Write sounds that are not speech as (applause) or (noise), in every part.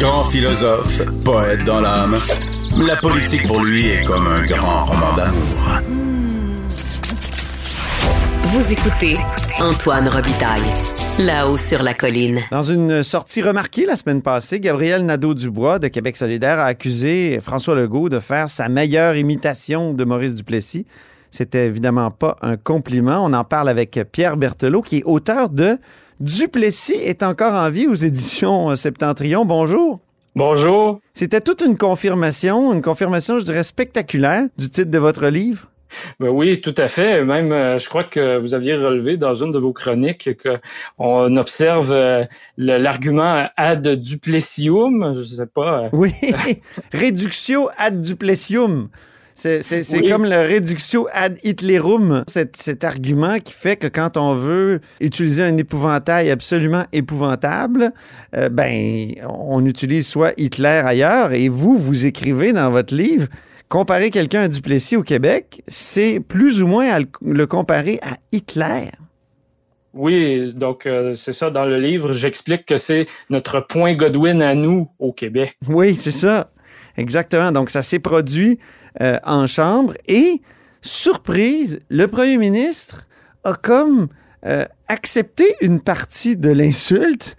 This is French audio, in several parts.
Grand philosophe, poète dans l'âme, la politique pour lui est comme un grand roman d'amour. Vous écoutez Antoine Robitaille, là-haut sur la colline. Dans une sortie remarquée la semaine passée, Gabriel Nadeau-Dubois de Québec solidaire a accusé François Legault de faire sa meilleure imitation de Maurice Duplessis. C'était évidemment pas un compliment. On en parle avec Pierre Berthelot, qui est auteur de Duplessis est encore en vie aux éditions Septentrion. Bonjour. Bonjour. C'était toute une confirmation, une confirmation, je dirais, spectaculaire du titre de votre livre. Ben oui, tout à fait. Même, euh, je crois que vous aviez relevé dans une de vos chroniques qu'on observe euh, l'argument ad duplessium, je sais pas. euh, Oui, (laughs) Reductio ad duplessium. C'est Oui. comme le Reductio ad Hitlerum, cet, cet argument qui fait que quand on veut utiliser un épouvantail absolument épouvantable, euh, ben, on utilise soit Hitler ailleurs, et vous, vous écrivez dans votre livre, comparer quelqu'un à Duplessis au Québec, c'est plus ou moins à le, le comparer à Hitler. Oui, donc euh, c'est ça. Dans le livre, j'explique que c'est notre point Godwin à nous au Québec. Oui, c'est ça. Exactement. Donc, ça s'est produit euh, en chambre et, surprise, le premier ministre a comme euh, accepté une partie de l'insulte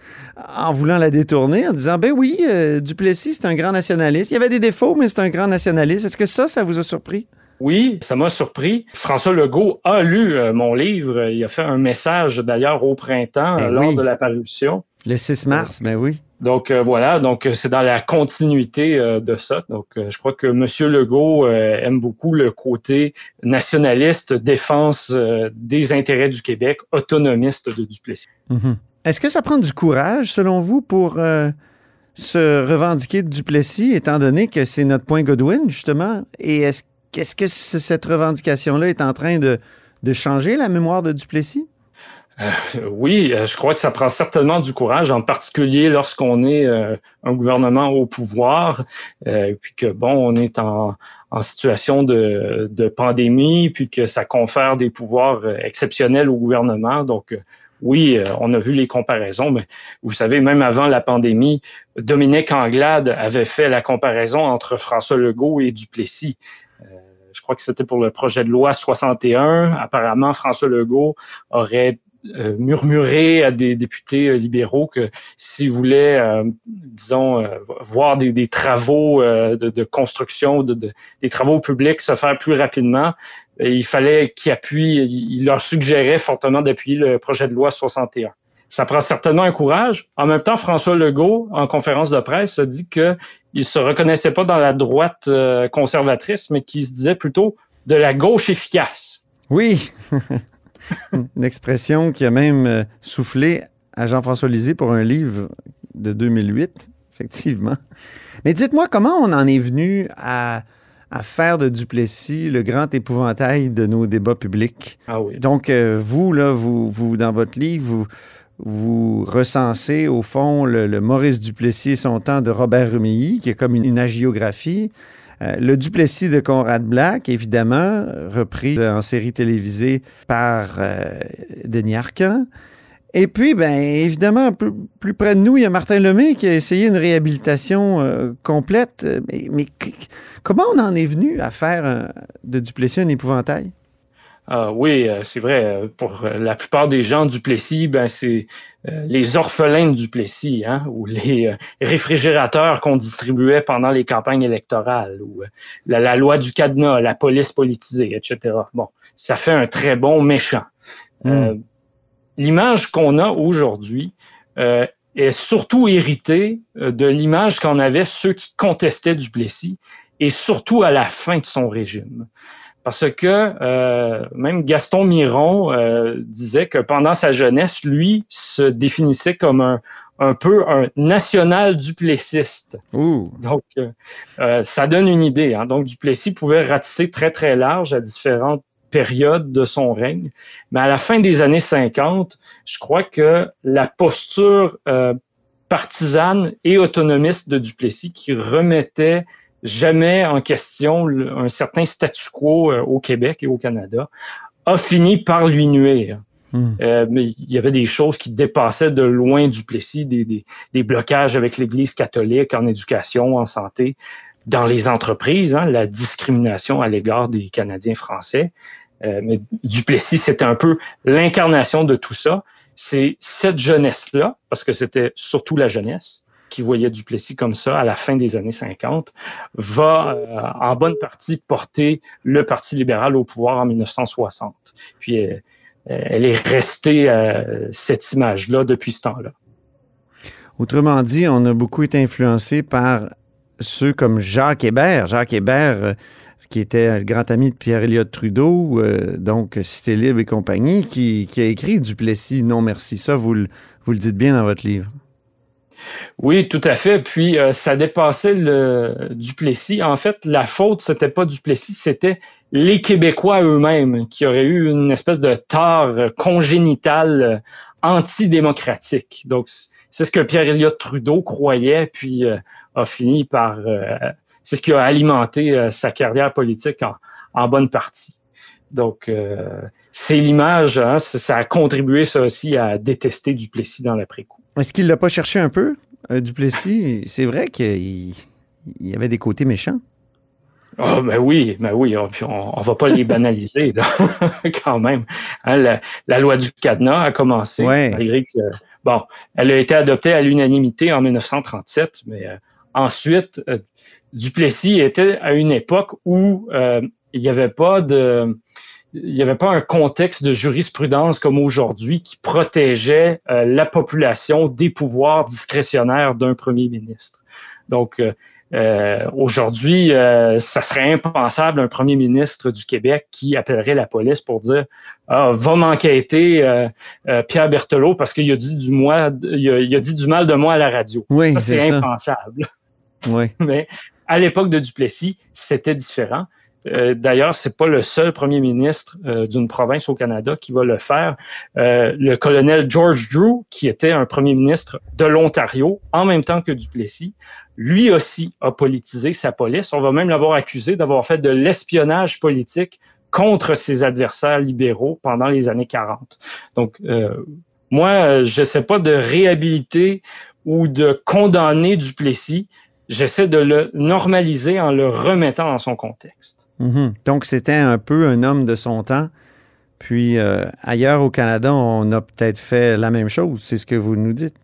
en voulant la détourner, en disant, ben oui, euh, Duplessis, c'est un grand nationaliste. Il y avait des défauts, mais c'est un grand nationaliste. Est-ce que ça, ça vous a surpris? Oui, ça m'a surpris. François Legault a lu euh, mon livre. Il a fait un message d'ailleurs au printemps Ben euh, lors oui. de la parution. Le 6 mars, ben oui. Donc euh, voilà, donc euh, c'est dans la continuité euh, de ça. Donc euh, je crois que Monsieur Legault euh, aime beaucoup le côté nationaliste, défense euh, des intérêts du Québec, autonomiste de Duplessis. Mhm. Est-ce que ça prend du courage, selon vous, pour euh, se revendiquer de Duplessis, étant donné que c'est notre point Godwin, justement? Et est-ce que cette revendication-là est en train de, de changer la mémoire de Duplessis? Euh, oui, euh, je crois que ça prend certainement du courage, en particulier lorsqu'on est euh, un gouvernement au pouvoir, euh, puis que bon, on est en, en situation de, de pandémie, puis que ça confère des pouvoirs euh, exceptionnels au gouvernement. Donc euh, oui, on a vu les comparaisons, mais vous savez, même avant la pandémie, Dominique Anglade avait fait la comparaison entre François Legault et Duplessis. Je crois que c'était pour le projet de loi 61. Apparemment, François Legault aurait euh, murmuré à des députés euh, libéraux que s'ils voulaient, euh, disons, voir des, travaux de, construction, de, de- des travaux publics se faire plus rapidement, il fallait qu'ils appuient, il leur suggérait fortement d'appuyer le projet de loi 61. Ça prend certainement un courage. En même temps, François Legault, en conférence de presse, a dit qu'il ne se reconnaissait pas dans la droite conservatrice, mais qu'il se disait plutôt de la gauche efficace. Oui! (laughs) (laughs) Une expression qui a même euh, soufflé à Jean-François Lisée pour un livre de 2008, effectivement. Mais dites-moi, comment on en est venu à, à faire de Duplessis le grand épouvantail de nos débats publics? Ah oui. Donc, euh, vous, là, vous, vous, dans votre livre, vous, vous recensez, au fond, le, le Maurice Duplessis et son temps de Robert Rumilly, qui est comme une, une agiographie. Euh, le Duplessis de Conrad Black, évidemment, repris en série télévisée par euh, Denis Arcand. Et puis, ben, évidemment, plus, près de nous, il y a Martin Lemay qui a essayé une réhabilitation euh, complète. Mais, mais comment on en est venu à faire de Duplessis un épouvantail? Ah oui, euh, c'est vrai. euh, Pour euh, la plupart des gens, Duplessis, ben c'est euh, les orphelins de Duplessis, hein, ou les euh, réfrigérateurs qu'on distribuait pendant les campagnes électorales, ou euh, la, la loi du cadenas, la police politisée, etc. Bon, ça fait un très bon méchant. Euh, l'image qu'on a aujourd'hui euh, est surtout héritée de l'image qu'en avaient ceux qui contestaient Duplessis, et surtout à la fin de son régime. Parce que euh, même Gaston Miron euh, disait que pendant sa jeunesse, lui se définissait comme un, un peu un national duplessiste. Donc, euh, euh, ça donne une idée. Hein. Donc, Duplessis pouvait ratisser très, très large à différentes périodes de son règne. Mais à la fin des années 50, je crois que la posture euh, partisane et autonomiste de Duplessis qui remettait jamais en question un certain statu quo au Québec et au Canada a fini par lui nuire. Hmm. Euh, mais il y avait des choses qui dépassaient de loin Duplessis, des, des, des blocages avec l'Église catholique en éducation, en santé, dans les entreprises, hein, la discrimination à l'égard des Canadiens français. Euh, mais Duplessis, c'était un peu l'incarnation de tout ça. C'est cette jeunesse-là, parce que c'était surtout la jeunesse qui voyait Duplessis comme ça à la fin des années 50, va euh, en bonne partie porter le Parti libéral au pouvoir en 1960. Puis euh, elle est restée euh, cette image-là depuis ce temps-là. Autrement dit, on a beaucoup été influencé par ceux comme Jacques Hébert. Jacques Hébert, euh, qui était le grand ami de Pierre-Éliott Trudeau, donc Cité Libre et compagnie, qui, a écrit Duplessis, non merci. Ça, vous le dites bien dans votre livre. Oui, tout à fait. Puis ça dépassait le Duplessis. En fait, la faute, c'était pas Duplessis, c'était les Québécois eux-mêmes qui auraient eu une espèce de tort congénital antidémocratique. Donc, c'est ce que Pierre Elliott Trudeau croyait, puis euh, a fini par... Euh, c'est ce qui a alimenté euh, sa carrière politique en, bonne partie. Donc, c'est l'image, hein, ça a contribué ça aussi à détester Duplessis dans l'après-coup. Est-ce qu'il l'a pas cherché un peu, Duplessis? C'est vrai qu'il y avait des côtés méchants. Oh, ben oui, ben oui, on, on, va pas les banaliser (laughs) quand même. Hein, la, loi du cadenas a commencé, malgré que bon, elle a été adoptée à l'unanimité en 1937, mais euh, ensuite, euh, Duplessis était à une époque où euh, il n'y avait pas de il n'y avait pas un contexte de jurisprudence comme aujourd'hui qui protégeait la population des pouvoirs discrétionnaires d'un premier ministre. Donc, euh, aujourd'hui, euh, ça serait impensable un premier ministre du Québec qui appellerait la police pour dire ah, va m'enquêter euh, Pierre Berthelot parce qu'il a dit du moi, il a, dit du mal de moi à la radio. Oui, c'est impensable. Oui. (laughs) Mais à l'époque de Duplessis, c'était différent. Euh, D'ailleurs, c'est pas le seul premier ministre d'une province au Canada qui va le faire. le colonel George Drew, qui était un premier ministre de l'Ontario en même temps que Duplessis, lui aussi a politisé sa police. On va même l'avoir accusé d'avoir fait de l'espionnage politique contre ses adversaires libéraux pendant les années 40. Donc, euh, moi, je sais pas de réhabiliter ou de condamner Duplessis. J'essaie de le normaliser en le remettant dans son contexte. Mm-hmm. Donc, c'était un peu un homme de son temps. Puis, euh, ailleurs au Canada, on a peut-être fait la même chose. C'est ce que vous nous dites.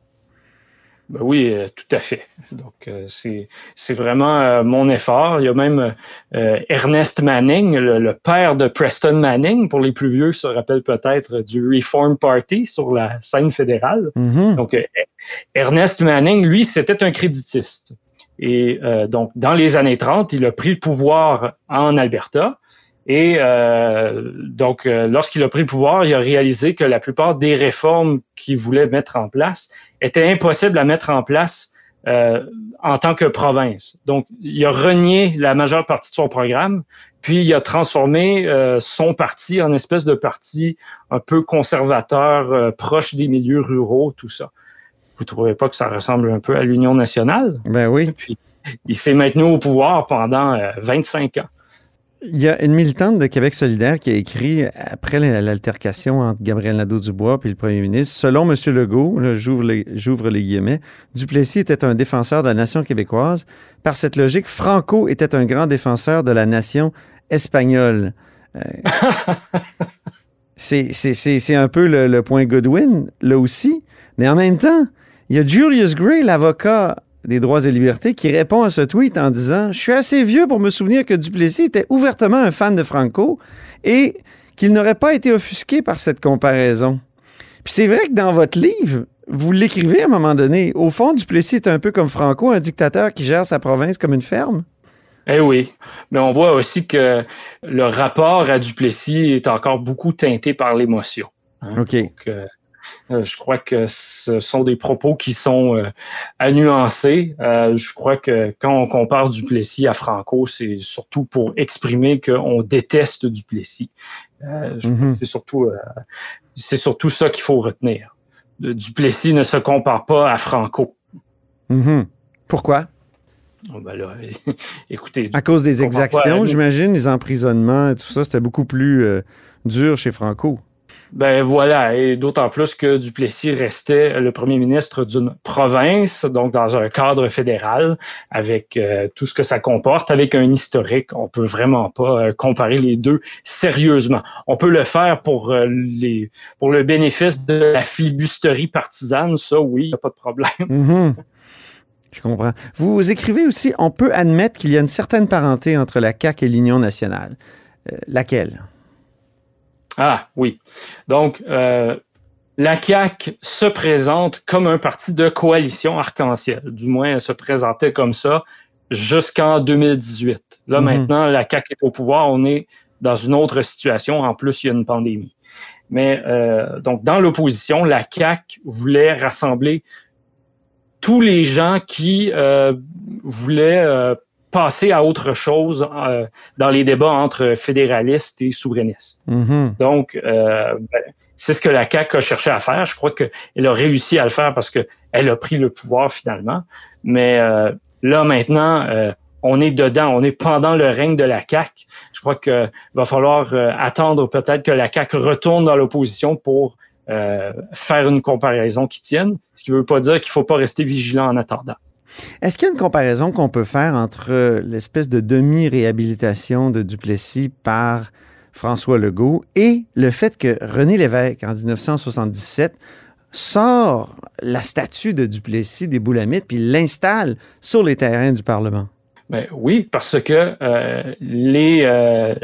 Ben oui, euh, tout à fait. Donc, euh, c'est, c'est vraiment euh, mon effort. Il y a même Ernest Manning, le, père de Preston Manning, pour les plus vieux, se rappellent peut-être du Reform Party sur la scène fédérale. Mm-hmm. Donc, Ernest Manning, lui, c'était un créditiste. Et donc, dans les années 30, il a pris le pouvoir en Alberta. Et euh, donc, euh, lorsqu'il a pris le pouvoir, il a réalisé que la plupart des réformes qu'il voulait mettre en place étaient impossibles à mettre en place euh, en tant que province. Donc, il a renié la majeure partie de son programme, puis il a transformé son parti en espèce de parti un peu conservateur, proche des milieux ruraux, tout ça. Vous trouvez pas que ça ressemble un peu à l'Union nationale? Ben oui. Puis, il s'est maintenu au pouvoir pendant 25 ans. Il y a une militante de Québec solidaire qui a écrit, après l'altercation entre Gabriel Nadeau-Dubois et le premier ministre, selon M. Legault, j'ouvre les, guillemets, Duplessis était un défenseur de la nation québécoise. Par cette logique, Franco était un grand défenseur de la nation espagnole. Euh, (laughs) c'est un peu le, le point Godwin, là aussi. Mais en même temps, il y a Julius Gray, l'avocat des droits et libertés, qui répond à ce tweet en disant Je suis assez vieux pour me souvenir que Duplessis était ouvertement un fan de Franco et qu'il n'aurait pas été offusqué par cette comparaison. Puis c'est vrai que dans votre livre, vous l'écrivez à un moment donné. Au fond, Duplessis est un peu comme Franco, un dictateur qui gère sa province comme une ferme. Eh oui, mais on voit aussi que le rapport à Duplessis est encore beaucoup teinté par l'émotion. Hein. OK. Euh, Euh, je crois que ce sont des propos qui sont euh, à nuancer. Euh, je crois que quand on compare Duplessis à Franco, c'est surtout pour exprimer qu'on déteste Duplessis. Mhm. C'est surtout, c'est surtout ça qu'il faut retenir. Duplessis ne se compare pas à Franco. Mhm. Pourquoi? Oh, ben là, (laughs) écoutez. À cause des exactions, j'imagine, les emprisonnements et tout ça, c'était beaucoup plus dur chez Franco. Ben voilà, et d'autant plus que Duplessis restait le premier ministre d'une province, donc dans un cadre fédéral, avec euh, tout ce que ça comporte, avec un historique. On peut vraiment pas euh, comparer les deux sérieusement. On peut le faire pour euh, le bénéfice de la flibusterie partisane, ça oui, il n'y a pas de problème. Mm-hmm. (laughs) Je comprends. Vous écrivez aussi, on peut admettre qu'il y a une certaine parenté entre la CAQ et l'Union nationale. laquelle? Ah oui. Donc, euh, la CAQ se présente comme un parti de coalition arc-en-ciel. Du moins, elle se présentait comme ça jusqu'en 2018. Là, mhm. maintenant, la CAQ est au pouvoir. On est dans une autre situation. En plus, il y a une pandémie. Mais euh, donc, dans l'opposition, la CAQ voulait rassembler tous les gens qui euh, voulaient passer à autre chose euh, dans les débats entre fédéralistes et souverainistes. Mm-hmm. Donc, euh, ben, c'est ce que la CAQ a cherché à faire. Je crois qu'elle a réussi à le faire parce qu'elle a pris le pouvoir finalement. Mais euh, là, maintenant, on est dedans, on est pendant le règne de la CAQ. Je crois qu'il va falloir attendre peut-être que la CAQ retourne dans l'opposition pour faire une comparaison qui tienne, ce qui ne veut pas dire qu'il ne faut pas rester vigilant en attendant. Est-ce qu'il y a une comparaison qu'on peut faire entre l'espèce de demi-réhabilitation de Duplessis par François Legault et le fait que René Lévesque, en 1977, sort la statue de Duplessis des Boulamites puis l'installe sur les terrains du Parlement? Ben oui, parce que euh, les, euh,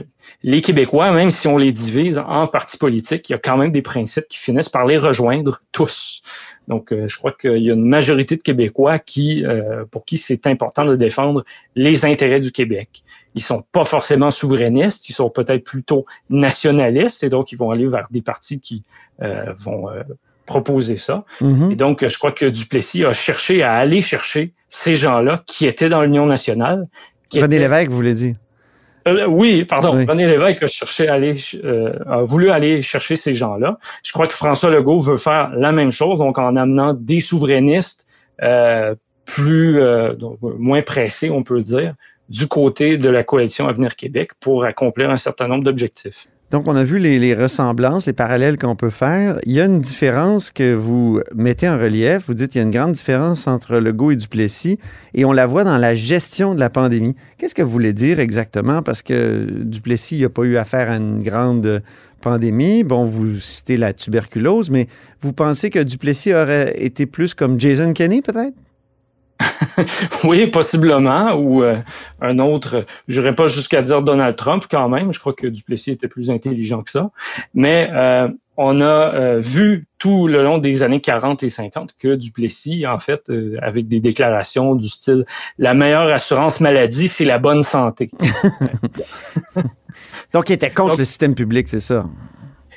les Québécois, même si on les divise en partis politiques, il y a quand même des principes qui finissent par les rejoindre tous. Donc, euh, je crois qu'il y a une majorité de Québécois qui, euh, pour qui c'est important de défendre les intérêts du Québec. Ils sont pas forcément souverainistes, ils sont peut-être plutôt nationalistes, et donc ils vont aller vers des partis qui euh, vont proposer ça. Mm-hmm. Et donc, je crois que Duplessis a cherché à aller chercher ces gens-là qui étaient dans l'Union nationale. René Lévesque, vous voulez dire? Euh, oui, pardon. René Lévesque a, cherché à aller, euh, a voulu aller chercher ces gens-là. Je crois que François Legault veut faire la même chose, donc en amenant des souverainistes euh, plus donc, moins pressés, on peut dire, du côté de la coalition Avenir Québec pour accomplir un certain nombre d'objectifs. Donc, on a vu les, ressemblances, les parallèles qu'on peut faire. Il y a une différence que vous mettez en relief. Vous dites qu'il y a une grande différence entre Legault et Duplessis, et on la voit dans la gestion de la pandémie. Qu'est-ce que vous voulez dire exactement? Parce que Duplessis n'a pas eu affaire à une grande pandémie. Bon, vous citez la tuberculose, mais vous pensez que Duplessis aurait été plus comme Jason Kenney, peut-être? (laughs) oui, possiblement, ou euh, un autre, je n'irais pas jusqu'à dire Donald Trump quand même, je crois que Duplessis était plus intelligent que ça, mais euh, on a euh, vu tout le long des années 40 et 50 que Duplessis, en fait, avec des déclarations du style « la meilleure assurance maladie, c'est la bonne santé (laughs) ». (laughs) Donc, il était contre le système public, c'est ça?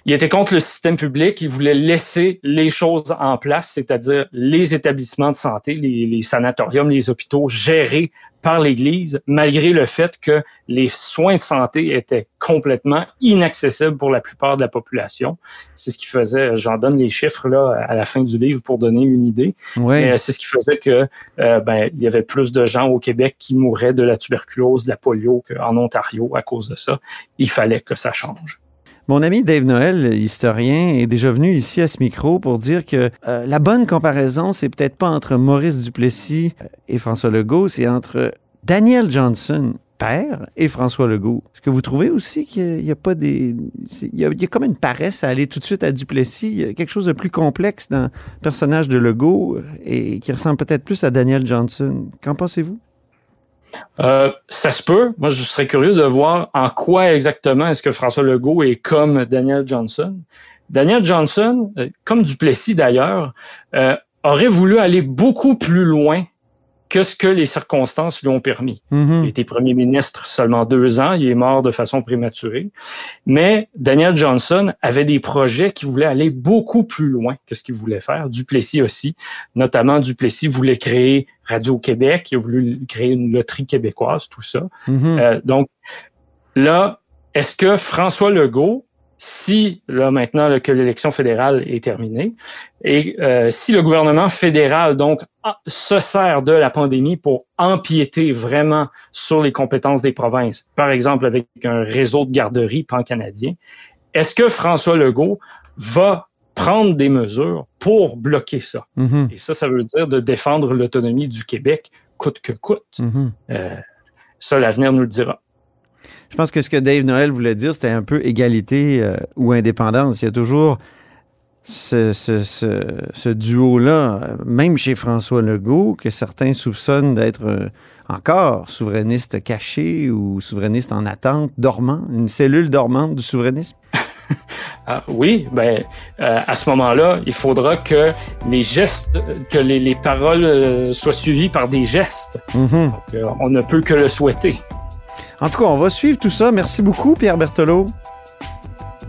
Il était contre le système public, il voulait laisser les choses en place, c'est-à-dire les établissements de santé, les, sanatoriums, les hôpitaux gérés par l'Église, malgré le fait que les soins de santé étaient complètement inaccessibles pour la plupart de la population. C'est ce qui faisait, j'en donne les chiffres là à la fin du livre pour donner une idée. Ouais. C'est ce qui faisait que euh, ben, il y avait plus de gens au Québec qui mouraient de la tuberculose, de la polio qu'en Ontario à cause de ça. Il fallait que ça change. Mon ami Dave Noël, historien, est déjà venu ici à ce micro pour dire que euh, la bonne comparaison, c'est peut-être pas entre Maurice Duplessis euh, et François Legault, c'est entre Daniel Johnson, père, et François Legault. Est-ce que vous trouvez aussi qu'il n'y a, pas des... Il y a, il y a, comme une paresse à aller tout de suite à Duplessis? Il y a quelque chose de plus complexe dans le personnage de Legault euh, et qui ressemble peut-être plus à Daniel Johnson. Qu'en pensez-vous? Euh, ça se peut. Moi, je serais curieux de voir en quoi exactement est-ce que François Legault est comme Daniel Johnson. Daniel Johnson, euh, comme Duplessis d'ailleurs, euh, aurait voulu aller beaucoup plus loin que ce que les circonstances lui ont permis. Mhm. Il été premier ministre seulement deux ans, il est mort de façon prématurée. Mais Daniel Johnson avait des projets qui voulaient aller beaucoup plus loin que ce qu'il voulait faire. Duplessis aussi, notamment Duplessis voulait créer Radio-Québec, il a voulu créer une loterie québécoise, tout ça. Mhm. Euh, donc là, est-ce que François Legault, si là maintenant là, que l'élection fédérale est terminée, et euh, si le gouvernement fédéral donc a- se sert de la pandémie pour empiéter vraiment sur les compétences des provinces, par exemple avec un réseau de garderies pan-canadien, est-ce que François Legault va prendre des mesures pour bloquer ça? Mhm. Et ça, ça veut dire de défendre l'autonomie du Québec coûte que coûte. Mhm. Euh, ça, l'avenir nous le dira. Je pense que ce que Dave Noël voulait dire, c'était un peu égalité euh, ou indépendance. Il y a toujours ce, ce- ce- ce duo-là, même chez François Legault, que certains soupçonnent d'être euh, encore souverainiste caché ou souverainiste en attente, dormant, une cellule dormante du souverainisme. (laughs) Ah, oui, ben euh, à ce moment-là, il faudra que les gestes, que les, les paroles euh, soient suivies par des gestes. Mhm. Donc, euh, on ne peut que le souhaiter. En tout cas, on va suivre tout ça. Merci beaucoup, Pierre Berthelot.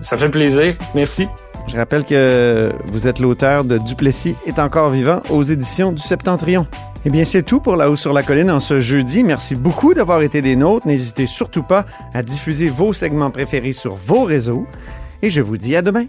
Ça fait plaisir. Merci. Je rappelle que vous êtes l'auteur de Duplessis est encore vivant aux éditions du Septentrion. Eh bien, c'est tout pour La Haut sur la Colline en ce jeudi. Merci beaucoup d'avoir été des nôtres. N'hésitez surtout pas à diffuser vos segments préférés sur vos réseaux. Et je vous dis à demain.